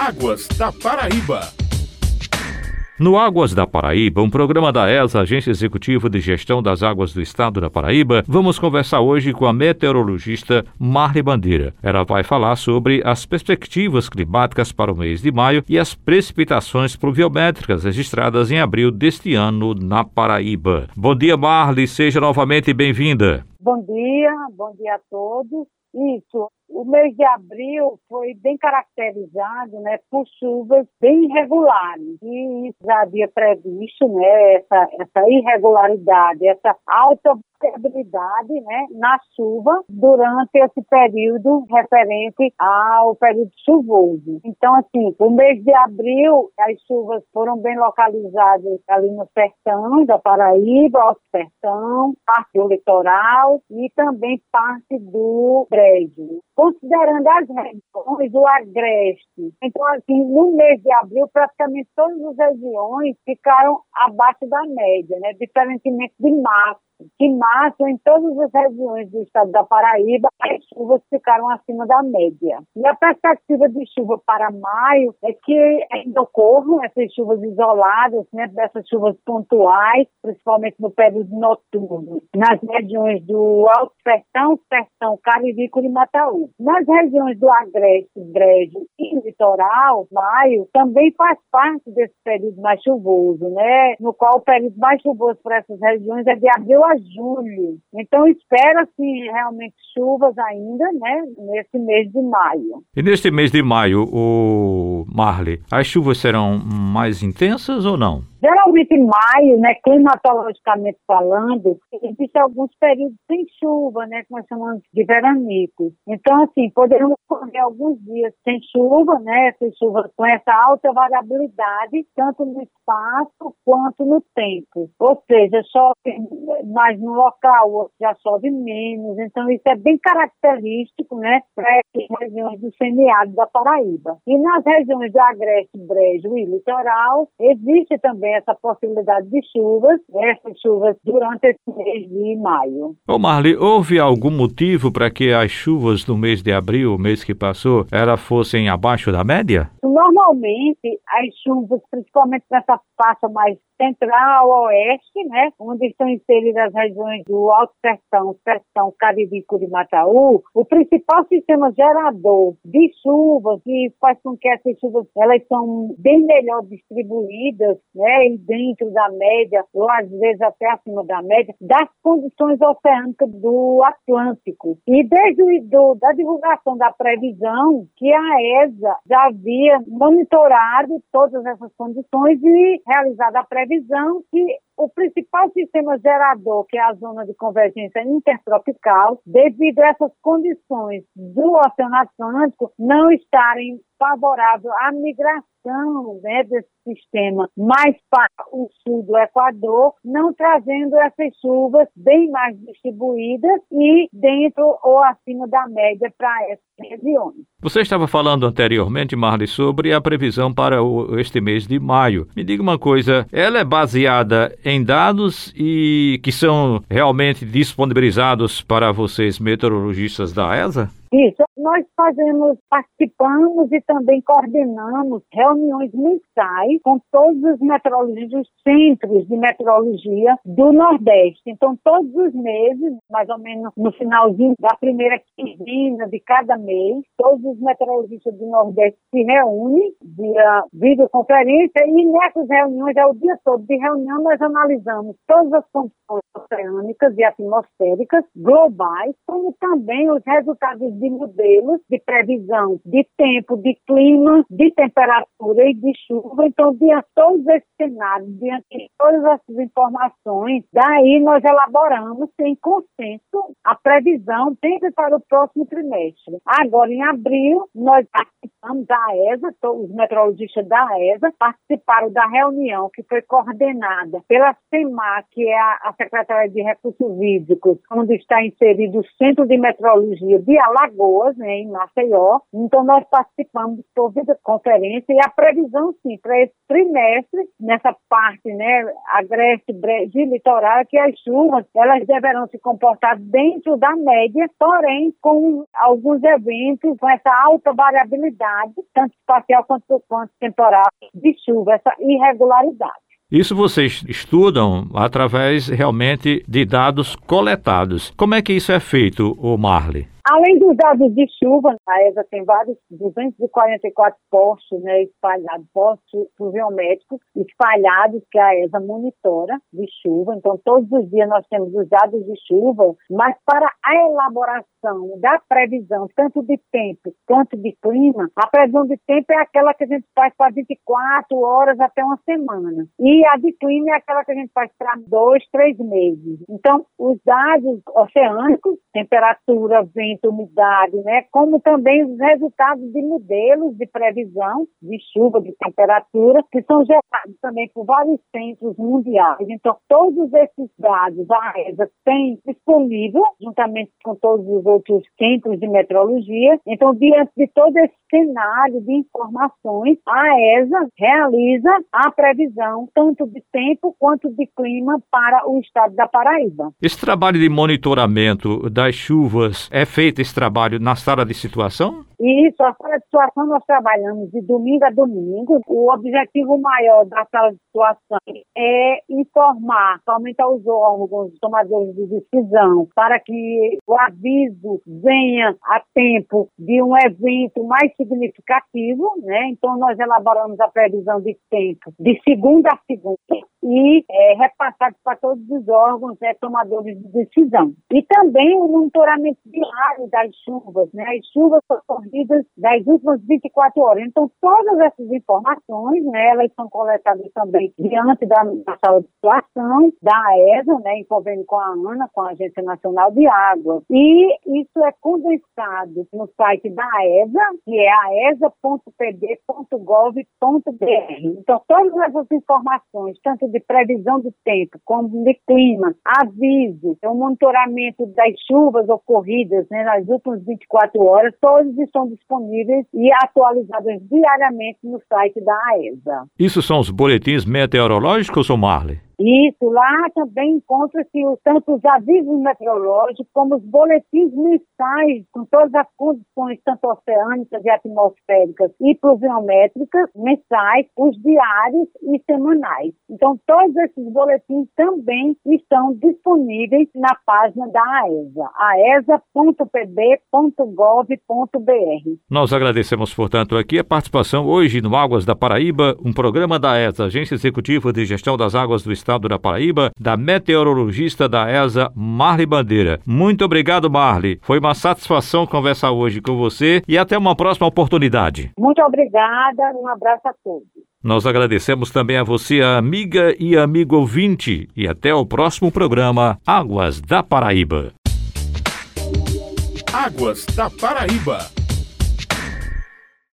Águas da Paraíba. No Águas da Paraíba, um programa da ESA, Agência Executiva de Gestão das Águas do Estado da Paraíba, vamos conversar hoje com a meteorologista Marli Bandeira. Ela vai falar sobre as perspectivas climáticas para o mês de maio e as precipitações pluviométricas registradas em abril deste ano na Paraíba. Bom dia, Marli, seja novamente bem-vinda. Bom dia, bom dia a todos. Isso, o mês de abril foi bem caracterizado né, por chuvas bem irregulares. E já havia previsto né, essa, essa irregularidade, essa alta variabilidade né, na chuva durante esse período referente ao período chuvoso. Então, assim, o mês de abril, as chuvas foram bem localizadas ali no sertão da Paraíba, Alto Sertão, parte do litoral e também parte do Brejo considerando as regiões do agreste. Então, assim, no mês de abril, praticamente todas as regiões ficaram abaixo da média, né? diferentemente de março que março, em todas as regiões do estado da Paraíba, as chuvas ficaram acima da média. E a perspectiva de chuva para maio é que ainda ocorram essas chuvas isoladas, né, dessas chuvas pontuais, principalmente no período noturno, nas regiões do Alto Sertão, Sertão, Cariri, e Mataú. Nas regiões do Agreste, Brejo e Litoral, maio também faz parte desse período mais chuvoso, né? No qual o período mais chuvoso para essas regiões é de abril a julho. Então espera-se realmente chuvas ainda, né? Nesse mês de maio. E neste mês de maio, o Marley, as chuvas serão mais intensas ou não? Geralmente em maio, né, climatologicamente falando, existem alguns períodos sem chuva, né, que nós chamamos de veranicos. Então, assim, poderemos ocorrer alguns dias sem chuva, né, sem chuva com essa alta variabilidade, tanto no espaço quanto no tempo. Ou seja, chove mais no local, já chove menos. Então, isso é bem característico, né, para as regiões do semiárido da Paraíba. E nas regiões do Agreste, Brejo e Litoral, existe também essa possibilidade de chuvas, essas chuvas durante esse mês de maio. Ô Marli, houve algum motivo para que as chuvas do mês de abril, o mês que passou, elas fossem abaixo da média? Normalmente, as chuvas, principalmente nessa faixa mais central, oeste, né, onde estão inseridas as regiões do Alto Sertão, Sertão, Cariri, Curimataú, o principal sistema gerador de chuvas, que faz com que essas chuvas elas são bem melhor distribuídas, né, e dentro da média, ou às vezes até acima da média, das condições oceânicas do Atlântico. E desde do, da divulgação da previsão, que a ESA já havia monitorado todas essas condições e realizado a previsão que o principal sistema gerador, que é a zona de convergência intertropical, devido a essas condições do Oceano Atlântico não estarem favoráveis à migração né, desse sistema mais para o sul do Equador, não trazendo essas chuvas bem mais distribuídas e dentro ou acima da média para essas regiões. Você estava falando anteriormente, Marli, sobre a previsão para o, este mês de maio. Me diga uma coisa, ela é baseada em dados e que são realmente disponibilizados para vocês meteorologistas da ESA? Isso, nós fazemos, participamos e também coordenamos reuniões mensais com todos os meteorologistas, centros de meteorologia do Nordeste. Então, todos os meses, mais ou menos no finalzinho da primeira quinzena de cada mês, todos os meteorologistas do Nordeste se reúnem via videoconferência e nessas reuniões, é o dia todo de reunião, nós analisamos todas as condições oceânicas e atmosféricas globais, como também os resultados de modelos de previsão de tempo, de clima, de temperatura e de chuva. Então, diante de todos esses cenários, diante de todas essas informações, daí nós elaboramos em consenso a previsão sempre para o próximo trimestre. Agora, em abril, nós participamos da ESA, os meteorologistas da ESA participaram da reunião que foi coordenada pela CEMAR, que é a, Secretaria de Recursos Hídricos, onde está inserido o Centro de Meteorologia de Alagoas, Alagoas, né, em Maceió. Então, nós participamos por videoconferência e a previsão, sim, para esse trimestre, nessa parte, né, agreste, brejo litoral, que as chuvas, elas deverão se comportar dentro da média, porém, com alguns eventos, com essa alta variabilidade, tanto espacial quanto, quanto temporal, de chuva, essa irregularidade. Isso vocês estudam através realmente de dados coletados. Como é que isso é feito, o Marley? Além dos dados de chuva, a ESA tem vários 244 postos né, espalhados, postos pluviométricos espalhados que a ESA monitora de chuva. Então, todos os dias nós temos os dados de chuva, mas para a elaboração da previsão, tanto de tempo quanto de clima, a previsão de tempo é aquela que a gente faz para 24 horas até uma semana. E a de clima é aquela que a gente faz para dois, três meses. Então, os dados oceânicos, temperatura, vento, umidade, né? como também os resultados de modelos de previsão de chuva, de temperatura, que são gerados também por vários centros mundiais. Então, todos esses dados a ESA tem disponível, juntamente com todos os outros centros de meteorologia. Então, diante de todo esse cenário de informações, a ESA realiza a previsão tanto de tempo quanto de clima para o estado da Paraíba. Esse trabalho de monitoramento das chuvas é feito esse trabalho na sala de situação? Isso, a sala de situação nós trabalhamos de domingo a domingo. O objetivo maior da sala de situação é informar, somente aos órgãos tomadores de decisão, para que o aviso venha a tempo de um evento mais significativo, né? Então nós elaboramos a previsão de tempo de segunda a segunda e é, repassado para todos os órgãos né, tomadores de decisão. E também o monitoramento diário das chuvas, né? As chuvas das últimas 24 horas. Então, todas essas informações, né, elas são coletadas também diante da, da sala de situação, da ESA, né, envolvendo com a ANA, com a Agência Nacional de Água. E isso é condensado no site da ESA, que é aesa.pb.gov.br. Então, todas essas informações, tanto de previsão do tempo, como de clima, aviso, o monitoramento das chuvas ocorridas né, nas últimas 24 horas, todos estão disponíveis e atualizados diariamente no site da AESA. Isso são os boletins meteorológicos, ou Marley? Isso, lá também encontra-se tanto os avisos meteorológicos como os boletins mensais com todas as condições, tanto oceânicas e atmosféricas e pluviométricas, mensais, os diários e semanais. Então, todos esses boletins também estão disponíveis na página da AESA, aesa.pb.gov.br. Nós agradecemos, portanto, aqui a participação hoje no Águas da Paraíba, um programa da AESA, Agência Executiva de Gestão das Águas do Estado estado da Paraíba, da meteorologista da ESA, Marli Bandeira. Muito obrigado, Marli. Foi uma satisfação conversar hoje com você e até uma próxima oportunidade. Muito obrigada, um abraço a todos. Nós agradecemos também a você, amiga e amigo ouvinte, e até o próximo programa Águas da Paraíba. Águas da Paraíba.